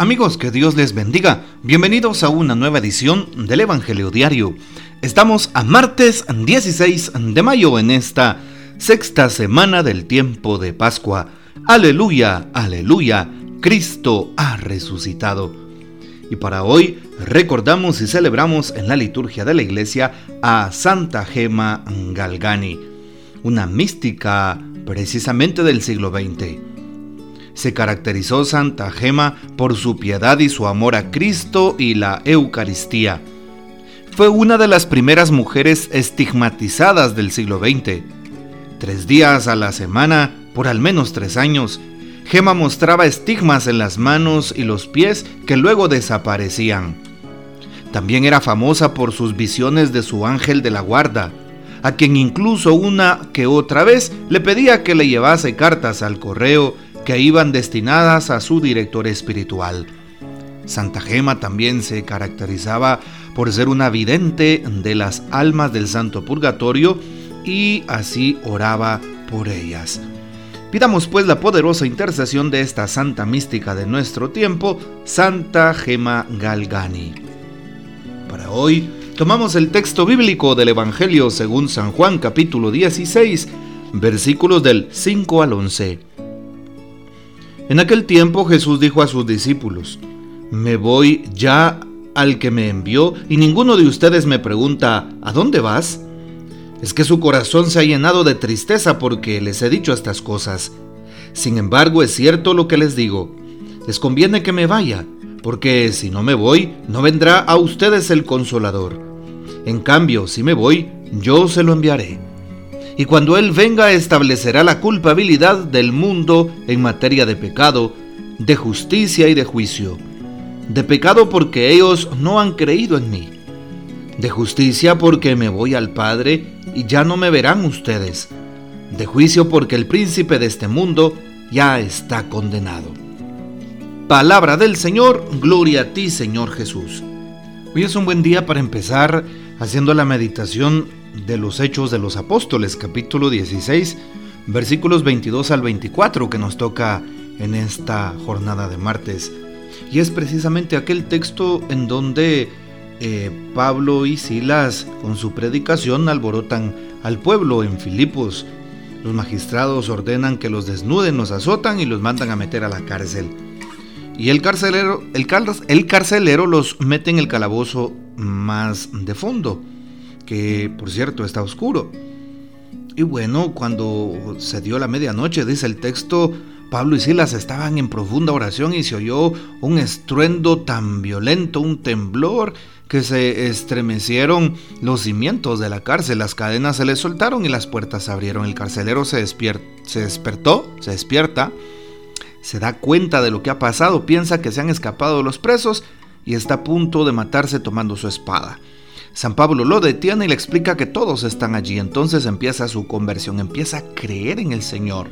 Amigos, que Dios les bendiga. Bienvenidos a una nueva edición del Evangelio Diario. Estamos a martes 16 de mayo en esta sexta semana del tiempo de Pascua. Aleluya, aleluya, Cristo ha resucitado. Y para hoy recordamos y celebramos en la liturgia de la iglesia a Santa Gema Galgani, una mística precisamente del siglo XX se caracterizó Santa Gema por su piedad y su amor a Cristo y la Eucaristía. Fue una de las primeras mujeres estigmatizadas del siglo XX. Tres días a la semana, por al menos tres años, Gema mostraba estigmas en las manos y los pies que luego desaparecían. También era famosa por sus visiones de su ángel de la guarda, a quien incluso una que otra vez le pedía que le llevase cartas al correo que iban destinadas a su director espiritual. Santa Gema también se caracterizaba por ser una vidente de las almas del Santo Purgatorio y así oraba por ellas. Pidamos pues la poderosa intercesión de esta santa mística de nuestro tiempo, Santa Gema Galgani. Para hoy tomamos el texto bíblico del Evangelio según San Juan capítulo 16, versículos del 5 al 11. En aquel tiempo Jesús dijo a sus discípulos, Me voy ya al que me envió y ninguno de ustedes me pregunta, ¿a dónde vas? Es que su corazón se ha llenado de tristeza porque les he dicho estas cosas. Sin embargo, es cierto lo que les digo. Les conviene que me vaya, porque si no me voy, no vendrá a ustedes el consolador. En cambio, si me voy, yo se lo enviaré y cuando Él venga establecerá la culpabilidad del mundo en materia de pecado, de justicia y de juicio. De pecado porque ellos no han creído en mí. De justicia porque me voy al Padre y ya no me verán ustedes. De juicio porque el príncipe de este mundo ya está condenado. Palabra del Señor, gloria a ti Señor Jesús. Hoy es un buen día para empezar haciendo la meditación de los Hechos de los Apóstoles, capítulo 16, versículos 22 al 24 que nos toca en esta jornada de martes. Y es precisamente aquel texto en donde eh, Pablo y Silas con su predicación alborotan al pueblo en Filipos. Los magistrados ordenan que los desnuden, los azotan y los mandan a meter a la cárcel. Y el carcelero, el, el carcelero los mete en el calabozo más de fondo que por cierto está oscuro. Y bueno, cuando se dio la medianoche, dice el texto, Pablo y Silas estaban en profunda oración y se oyó un estruendo tan violento, un temblor, que se estremecieron los cimientos de la cárcel, las cadenas se les soltaron y las puertas se abrieron. El carcelero se, se despertó, se despierta, se da cuenta de lo que ha pasado, piensa que se han escapado los presos y está a punto de matarse tomando su espada. San Pablo lo detiene y le explica que todos están allí. Entonces empieza su conversión, empieza a creer en el Señor.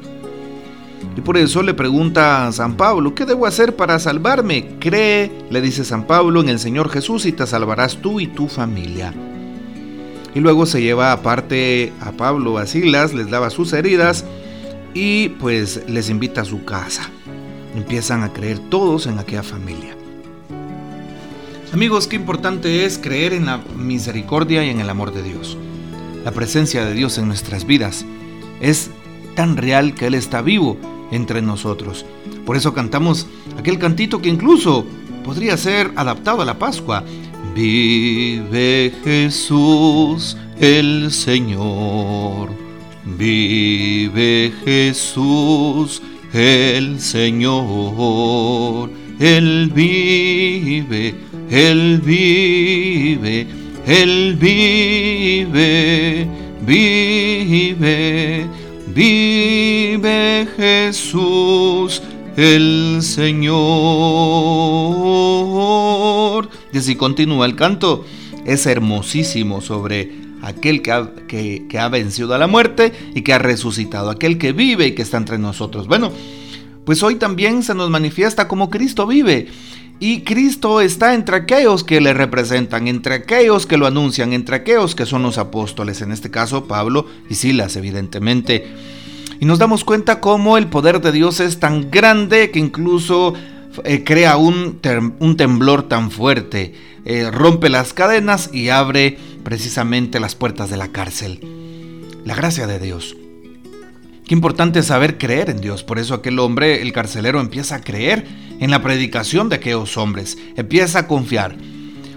Y por eso le pregunta a San Pablo, ¿qué debo hacer para salvarme? Cree, le dice San Pablo, en el Señor Jesús y te salvarás tú y tu familia. Y luego se lleva aparte a Pablo a Silas, les lava sus heridas y pues les invita a su casa. Empiezan a creer todos en aquella familia. Amigos, qué importante es creer en la misericordia y en el amor de Dios. La presencia de Dios en nuestras vidas es tan real que Él está vivo entre nosotros. Por eso cantamos aquel cantito que incluso podría ser adaptado a la Pascua. Vive Jesús el Señor. Vive Jesús el Señor. Él vive él vive, Él vive, vive, vive Jesús el Señor. Y así continúa el canto. Es hermosísimo sobre aquel que ha, que, que ha vencido a la muerte y que ha resucitado, aquel que vive y que está entre nosotros. Bueno, pues hoy también se nos manifiesta como Cristo vive. Y Cristo está entre aquellos que le representan, entre aquellos que lo anuncian, entre aquellos que son los apóstoles, en este caso Pablo y Silas, evidentemente. Y nos damos cuenta cómo el poder de Dios es tan grande que incluso eh, crea un, temblor tan fuerte, eh, rompe las cadenas y abre precisamente las puertas de la cárcel. La gracia de Dios. Qué importante saber creer en Dios. Por eso aquel hombre, el carcelero, empieza a creer en la predicación de aquellos hombres. Empieza a confiar.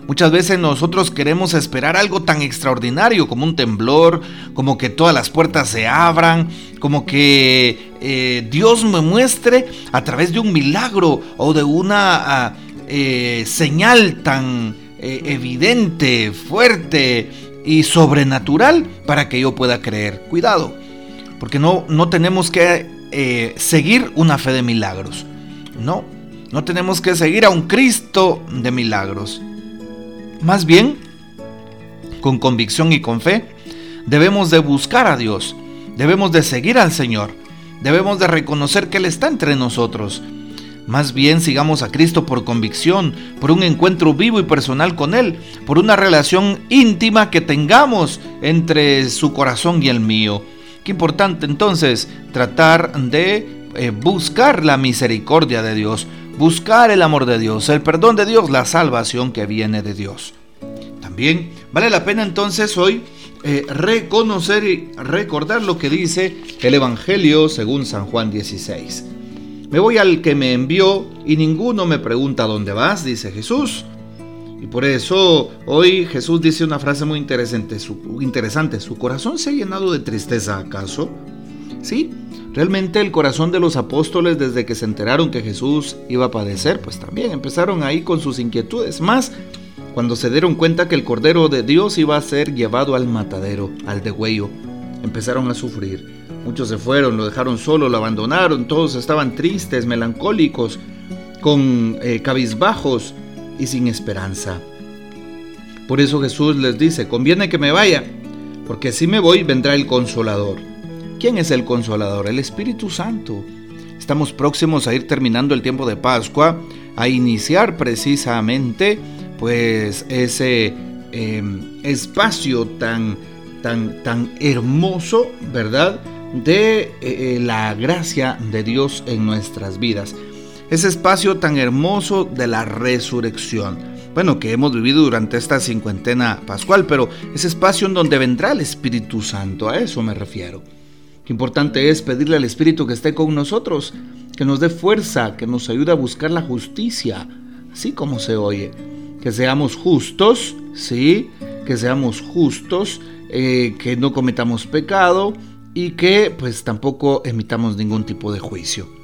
Muchas veces nosotros queremos esperar algo tan extraordinario como un temblor, como que todas las puertas se abran, como que eh, Dios me muestre a través de un milagro o de una ah, eh, señal tan eh, evidente, fuerte y sobrenatural para que yo pueda creer. Cuidado, porque no, no tenemos que seguir una fe de milagros. No, no tenemos que seguir a un Cristo de milagros. Más bien, con convicción y con fe, debemos de buscar a Dios, debemos de seguir al Señor, debemos de reconocer que Él está entre nosotros. Más bien sigamos a Cristo por convicción, por un encuentro vivo y personal con Él, por una relación íntima que tengamos entre su corazón y el mío. Importante entonces tratar de eh, buscar la misericordia de Dios, buscar el amor de Dios, el perdón de Dios, la salvación que viene de Dios. También vale la pena entonces hoy eh, reconocer y recordar lo que dice el Evangelio según San Juan 16. Me voy al que me envió y ninguno me pregunta dónde vas, dice Jesús. Y por eso hoy Jesús dice una frase muy interesante, su, interesante, ¿su corazón se ha llenado de tristeza acaso? Sí, Realmente el corazón de los apóstoles desde que se enteraron que Jesús iba a padecer, pues también empezaron ahí con sus inquietudes. Más cuando se dieron cuenta que el Cordero de Dios iba a ser llevado al matadero, al degüello, empezaron a sufrir. Muchos se fueron, lo dejaron solo, lo abandonaron, todos estaban tristes, melancólicos, con eh, cabizbajos y sin esperanza. Por eso Jesús les dice, conviene que me vaya, porque si me voy vendrá el consolador ¿Quién es el consolador? El Espíritu Santo. Estamos próximos a ir terminando el tiempo de Pascua, a iniciar precisamente pues ese em, espacio tan, tan, tan hermoso, ¿verdad? De eh, eh, la gracia de Dios en nuestras vidas. Ese espacio tan hermoso de la resurrección. Bueno, que hemos vivido durante esta cincuentena pascual, pero ese espacio en donde vendrá el Espíritu Santo, a eso me refiero importante es pedirle al Espíritu que esté con nosotros, que nos dé fuerza, que nos ayude a buscar la justicia, así como se oye. Que seamos justos, sí, que seamos justos, eh, que no cometamos pecado y que pues tampoco emitamos ningún tipo de juicio.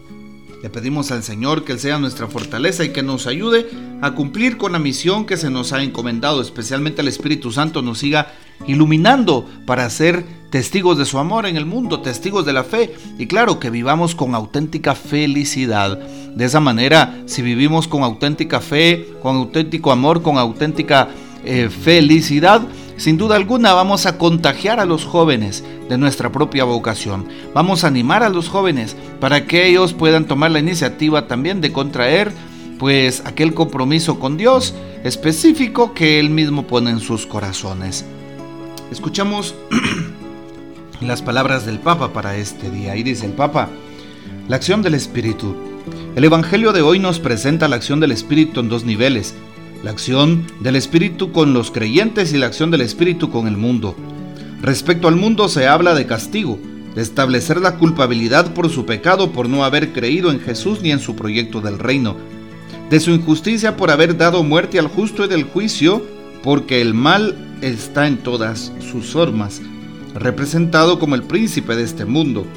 Le pedimos al Señor que Él sea nuestra fortaleza y que nos ayude a cumplir con la misión que se nos ha encomendado, especialmente el Espíritu Santo nos siga iluminando para ser testigos de su amor en el mundo, testigos de la fe y claro que vivamos con auténtica felicidad. De esa manera, si vivimos con auténtica fe, con auténtico amor, con auténtica eh, felicidad, sin duda alguna vamos a contagiar a los jóvenes de nuestra propia vocación. Vamos a animar a los jóvenes para que ellos puedan tomar la iniciativa también de contraer pues aquel compromiso con Dios específico que él mismo pone en sus corazones. Escuchamos las palabras del Papa para este día y dice el Papa, la acción del Espíritu. El Evangelio de hoy nos presenta la acción del Espíritu en dos niveles, la acción del Espíritu con los creyentes y la acción del Espíritu con el mundo. Respecto al mundo se habla de castigo, de establecer la culpabilidad por su pecado por no haber creído en Jesús ni en su proyecto del reino, de su injusticia por haber dado muerte al justo y del juicio, porque el mal está en todas sus formas, representado como el príncipe de este mundo.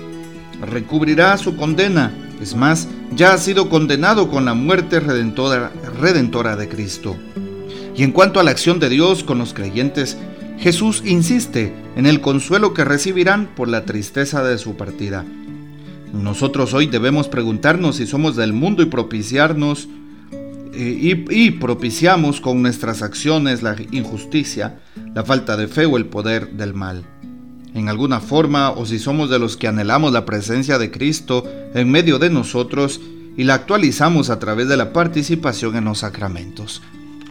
Recubrirá su condena, es más, ya ha sido condenado con la muerte redentora, de Cristo. Y en cuanto a la acción de Dios con los creyentes, Jesús insiste en el consuelo que recibirán por la tristeza de su partida. Nosotros hoy debemos preguntarnos si somos del mundo y propiciarnos eh, y, propiciamos con nuestras acciones la injusticia, la falta de fe o el poder del mal. En alguna forma, o si somos de los que anhelamos la presencia de Cristo en medio de nosotros y la actualizamos a través de la participación en los sacramentos.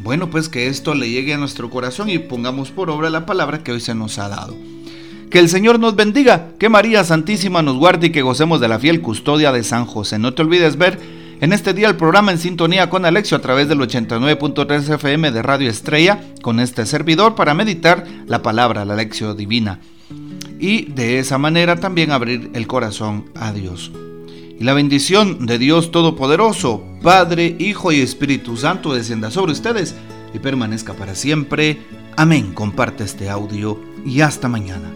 Bueno, pues que esto le llegue a nuestro corazón y pongamos por obra la palabra que hoy se nos ha dado. Que el Señor nos bendiga, que María Santísima nos guarde y que gocemos de la fiel custodia de San José. No te olvides ver En este día el programa en sintonía con Alexio a través del 89.3 FM de Radio Estrella con este servidor para meditar la palabra, la Alexio Divina. Y de esa manera también abrir el corazón a Dios. Y la bendición de Dios Todopoderoso, Padre, Hijo y Espíritu Santo descienda sobre ustedes y permanezca para siempre. Amén. Comparte este audio y hasta mañana.